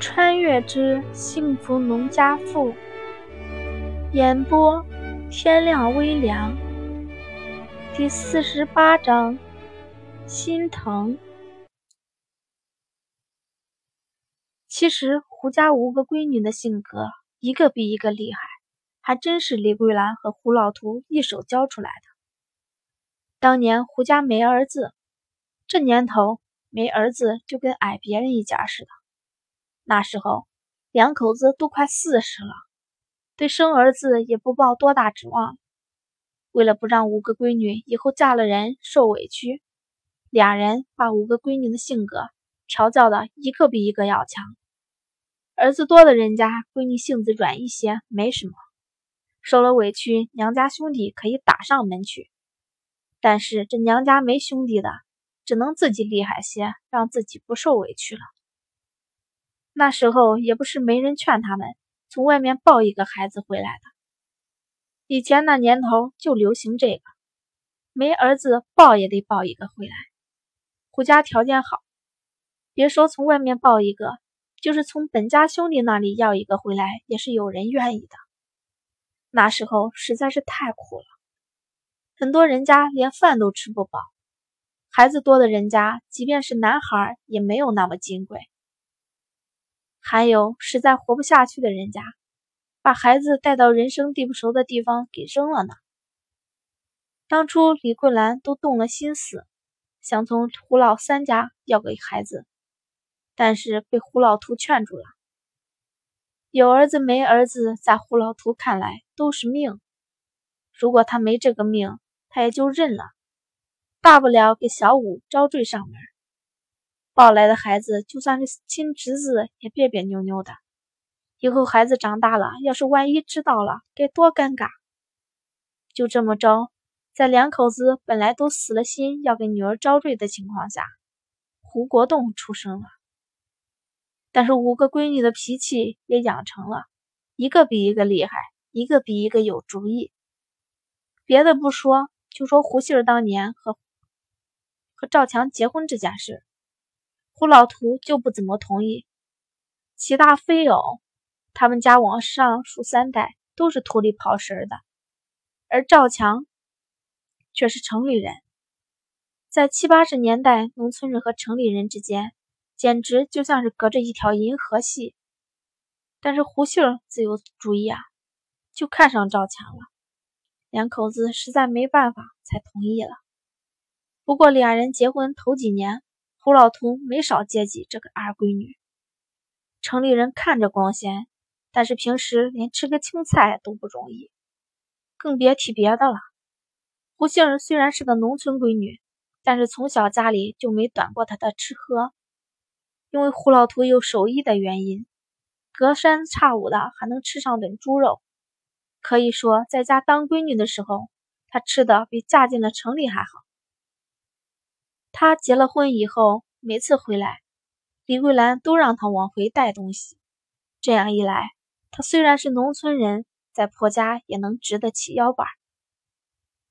穿越之幸福农家妇，演播天亮微凉，第四十八章心疼。其实胡家五个闺女的性格，一个比一个厉害，还真是李桂兰和胡老图一手教出来的。当年胡家没儿子，这年头没儿子就跟矮别人一家似的。那时候，两口子都快四十了，对生儿子也不抱多大指望。为了不让五个闺女以后嫁了人受委屈，俩人把五个闺女的性格调教的一个比一个要强。儿子多的人家，闺女性子软一些，没什么，受了委屈，娘家兄弟可以打上门去。但是这娘家没兄弟的，只能自己厉害些，让自己不受委屈了。那时候也不是没人劝他们从外面抱一个孩子回来的。以前那年头就流行这个，没儿子抱也得抱一个回来。胡家条件好，别说从外面抱一个，就是从本家兄弟那里要一个回来，也是有人愿意的。那时候实在是太苦了，很多人家连饭都吃不饱，孩子多的人家，即便是男孩也没有那么金贵。还有实在活不下去的人家，把孩子带到人生地不熟的地方给扔了呢。当初李桂兰都动了心思，想从胡老三家要个孩子，但是被胡老图劝住了。有儿子没儿子，在胡老图看来都是命。如果他没这个命，他也就认了，大不了给小五招赘上门。抱来的孩子，就算是亲侄子，也别别扭扭的。以后孩子长大了，要是万一知道了，该多尴尬。就这么着，在两口子本来都死了心要给女儿招赘的情况下，胡国栋出生了。但是五个闺女的脾气也养成了，一个比一个厉害，一个比一个有主意。别的不说，就说胡杏儿当年和和赵强结婚这件事。胡老图就不怎么同意，齐大非偶，他们家往上数三代都是土里刨食的，而赵强却是城里人，在七八十年代，农村人和城里人之间简直就像是隔着一条银河系。但是胡杏自有主意啊，就看上赵强了，两口子实在没办法才同意了。不过俩人结婚头几年。胡老图没少接济这个二闺女，城里人看着光鲜，但是平时连吃个青菜都不容易，更别提别的了。胡杏儿虽然是个农村闺女，但是从小家里就没短过她的吃喝，因为胡老图有手艺的原因，隔三差五的还能吃上顿猪肉。可以说，在家当闺女的时候，她吃的比嫁进了城里还好。他结了婚以后，每次回来，李桂兰都让他往回带东西。这样一来，他虽然是农村人，在婆家也能直得起腰板。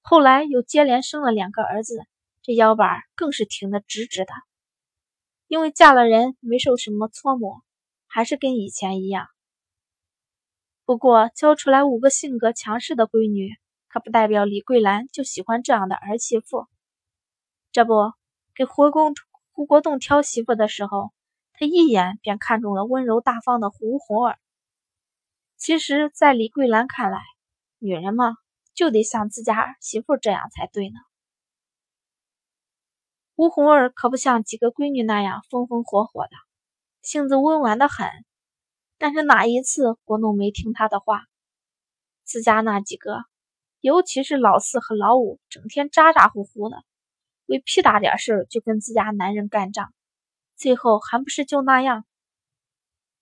后来又接连生了两个儿子，这腰板更是挺得直直的。因为嫁了人，没受什么搓磨，还是跟以前一样。不过教出来五个性格强势的闺女，可不代表李桂兰就喜欢这样的儿媳妇。这不。给胡公胡国栋挑媳妇的时候，他一眼便看中了温柔大方的胡红儿。其实，在李桂兰看来，女人嘛，就得像自家媳妇这样才对呢。胡红儿可不像几个闺女那样风风火火的，性子温婉的很。但是哪一次国栋没听她的话？自家那几个，尤其是老四和老五，整天咋咋呼呼的。为屁大点事就跟自家男人干仗，最后还不是就那样。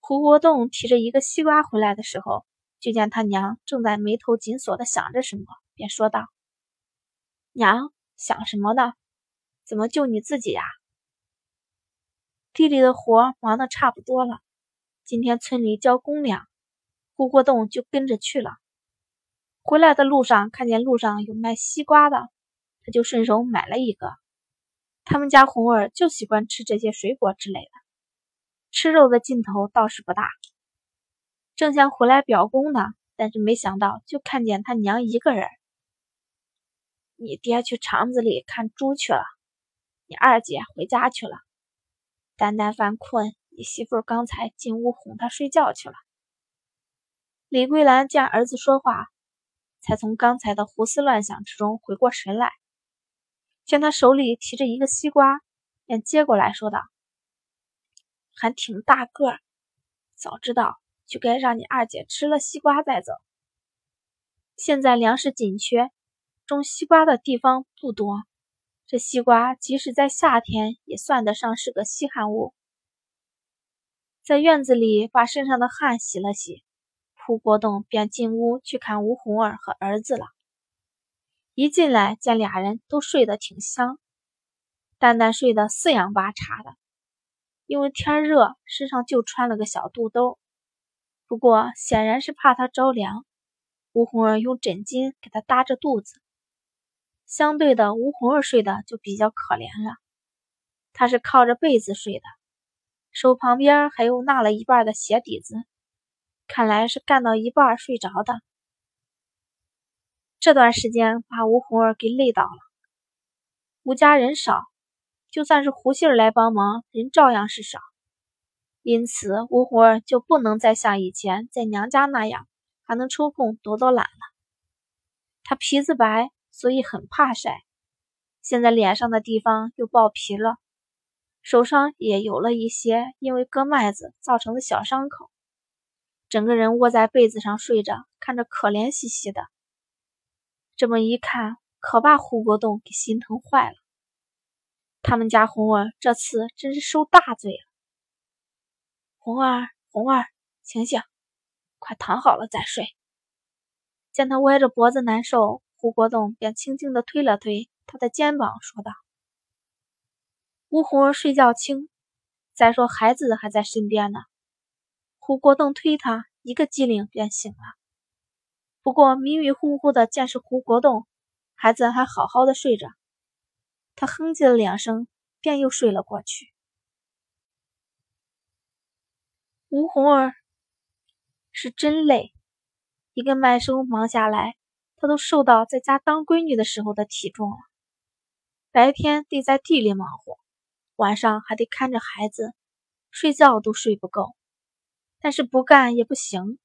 胡国栋提着一个西瓜回来的时候，就见他娘正在眉头紧锁的想着什么，便说道：“娘想什么呢？怎么就你自己呀？”地里的活忙得差不多了，今天村里交公粮，胡国栋就跟着去了。回来的路上看见路上有卖西瓜的。就顺手买了一个，他们家红儿就喜欢吃这些水果之类的。吃肉的劲头倒是不大。正想回来表功呢，但是没想到就看见他娘一个人。你爹去厂子里看猪去了，你二姐回家去了。丹丹犯困，你媳妇刚才进屋哄他睡觉去了。李桂兰见儿子说话，才从刚才的胡思乱想之中回过神来，见他手里提着一个西瓜，便接过来说道：“还挺大个儿，早知道就该让你二姐吃了西瓜再走。现在粮食紧缺。”种西瓜的地方不多，这西瓜即使在夏天也算得上是个稀罕物。在院子里把身上的汗洗了洗，胡国栋便进屋去看吴红儿和儿子了。一进来见俩人都睡得挺香，蛋蛋睡得四仰八叉的，因为天热，身上就穿了个小肚兜，不过显然是怕他着凉。吴红儿用枕巾给他搭着肚子。相对的，吴红儿睡的就比较可怜了。他是靠着被子睡的，手旁边还有纳了一半的鞋底子，看来是干到一半睡着的。这段时间把吴红儿给累倒了。吴家人少，就算是胡杏儿来帮忙，人照样是少。因此，吴红儿就不能再像以前在娘家那样，还能抽空躲躲懒了。她皮子白。所以很怕晒，现在脸上的地方又爆皮了，手上也有了一些因为割麦子造成的小伤口，整个人窝在被子上睡着，看着可怜兮兮的。这么一看，可把胡国栋给心疼坏了。他们家红儿这次真是受大罪了。红儿，红儿，醒醒，快躺好了再睡。见他歪着脖子难受。胡国栋便轻轻地推了推他的肩膀，说道：“吴红儿睡觉轻，再说孩子还在身边呢。”胡国栋推他一个机灵便醒了，不过迷迷糊糊的见是胡国栋，孩子还好好的睡着，他哼唧了两声，便又睡了过去。吴红儿是真累，一个麦收忙下来。她都瘦到在家当闺女的时候的体重了。白天得在地里忙活，晚上还得看着孩子，睡觉都睡不够。但是不干也不行，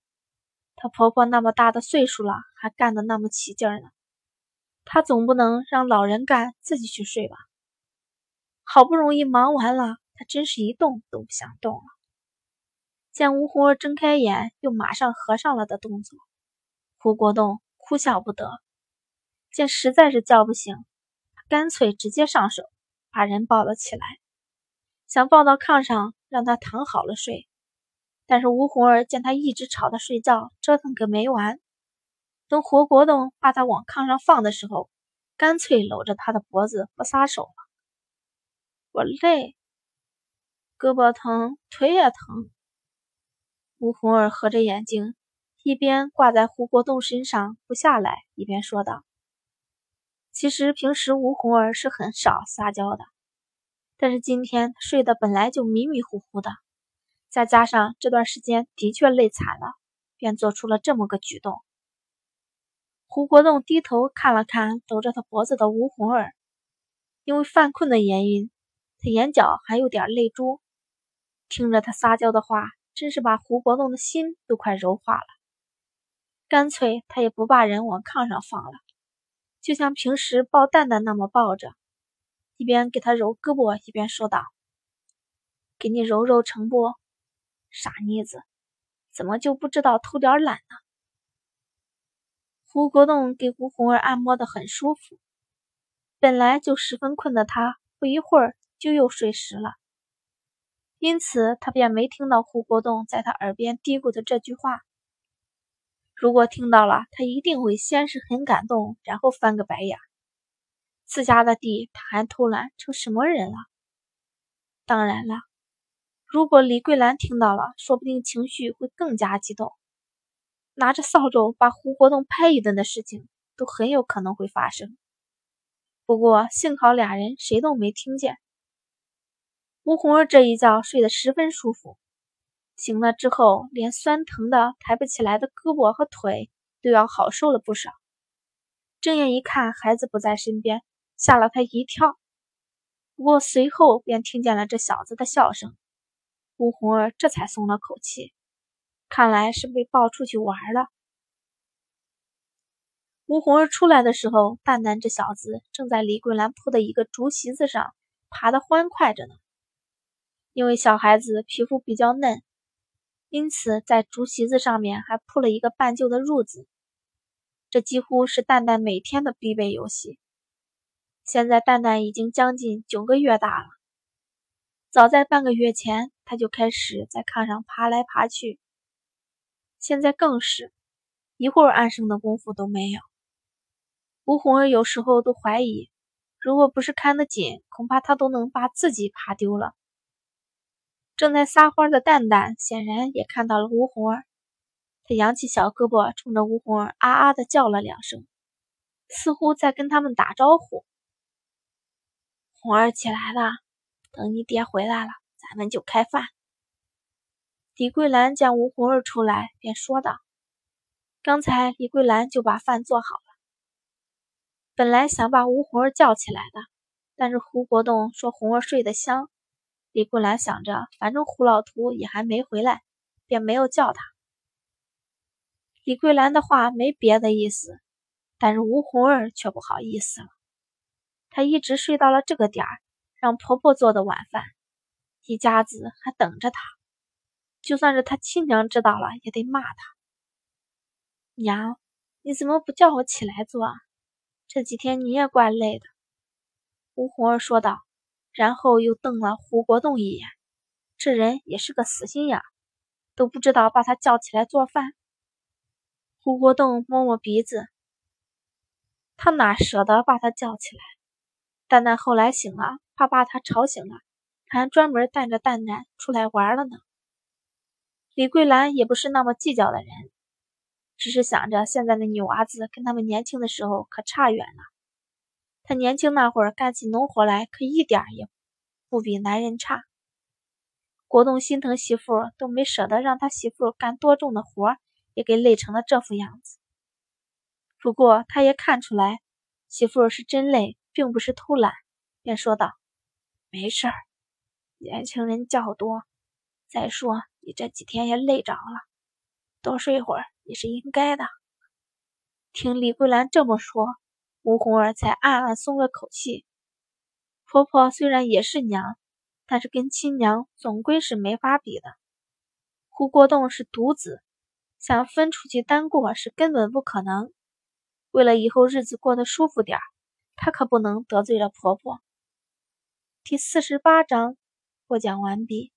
她婆婆那么大的岁数了，还干得那么起劲呢。她总不能让老人干，自己去睡吧？好不容易忙完了，她真是一动都不想动了。见吴红儿睁开眼，又马上合上了的动作，胡国栋。哭笑不得，见实在是叫不醒，干脆直接上手，把人抱了起来，想抱到炕上让他躺好了睡。但是吴红儿见他一直吵他睡觉，折腾个没完。等胡国栋把他往炕上放的时候，干脆搂着他的脖子不撒手了。我累，胳膊疼，腿也疼。吴红儿合着眼睛。一边挂在胡国栋身上不下来，一边说道：“其实平时吴红儿是很少撒娇的，但是今天睡得本来就迷迷糊糊的，再加上这段时间的确累惨了，便做出了这么个举动。”胡国栋低头看了看搂着他脖子的吴红儿，因为犯困的原因，他眼角还有点泪珠。听着他撒娇的话，真是把胡国栋的心都快融化了。干脆他也不把人往炕上放了，就像平时抱蛋蛋那么抱着，一边给他揉胳膊，一边说道：“给你揉揉成不？傻妮子，怎么就不知道偷点懒呢？”胡国栋给胡红儿按摩的很舒服，本来就十分困的他，不一会儿就又睡实了，因此他便没听到胡国栋在他耳边嘀咕的这句话。如果听到了，他一定会先是很感动，然后翻个白眼。自家的地他还偷懒，成什么人了？当然了，如果李桂兰听到了，说不定情绪会更加激动，拿着扫帚把胡国栋拍一顿的事情都很有可能会发生。不过幸好俩人谁都没听见。吴红儿这一觉睡得十分舒服，醒了之后，连酸疼的抬不起来的胳膊和腿都要好受了不少。睁眼一看，孩子不在身边，吓了他一跳。不过随后便听见了这小子的笑声，吴红儿这才松了口气，看来是被抱出去玩了。吴红儿出来的时候，蛋蛋这小子正在李桂兰铺的一个竹席子上爬得欢快着呢。因为小孩子皮肤比较嫩，因此在竹席子上面还铺了一个半旧的褥子。这几乎是蛋蛋每天的必备游戏。现在蛋蛋已经将近九个月大了，早在半个月前他就开始在炕上爬来爬去，现在更是一会儿安生的功夫都没有。吴红儿有时候都怀疑，如果不是看得紧，恐怕他都能把自己爬丢了。正在撒欢的蛋蛋显然也看到了吴红儿，他扬起小胳膊，冲着吴红儿啊啊的叫了两声，似乎在跟他们打招呼。红儿起来了，等你爹回来了，们就开饭。李桂兰见吴红儿出来，便说道：“刚才李桂兰就把饭做好了，本来想把吴红儿叫起来的，但是胡国栋说红儿睡得香。”李桂兰想着，反正胡老图也还没回来，便没有叫他。李桂兰的话没别的意思，但是吴红儿却不好意思了。她一直睡到了这个点儿，让婆婆做的晚饭，一家子还等着他。就算是他亲娘知道了，也得骂他。娘，你怎么不叫我起来做？这几天你也怪累的。吴红儿说道。然后又瞪了胡国栋一眼，这人也是个死心眼，都不知道把他叫起来做饭。胡国栋摸摸鼻子，他哪舍得把他叫起来？蛋蛋后来醒了，怕把他吵醒了，还专门带着蛋蛋出来玩了呢。李桂兰也不是那么计较的人，只是想着现在的女娃子跟他们年轻的时候可差远了。她年轻那会儿干起农活来，可一点也不比男人差。国栋心疼媳妇，都没舍得让他媳妇干多重的活，也给累成了这副样子。不过他也看出来，媳妇是真累，并不是偷懒，便说道：“没事儿，年轻人较多。再说你这几天也累着了，多睡会儿也是应该的。”听李桂兰这么说。吴红儿才暗暗松了口气。婆婆虽然也是娘，但是跟亲娘总归是没法比的。胡国栋是独子，想分出去单过是根本不可能。为了以后日子过得舒服点，他可不能得罪了婆婆。第四十八章获奖完毕，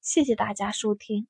谢谢大家收听。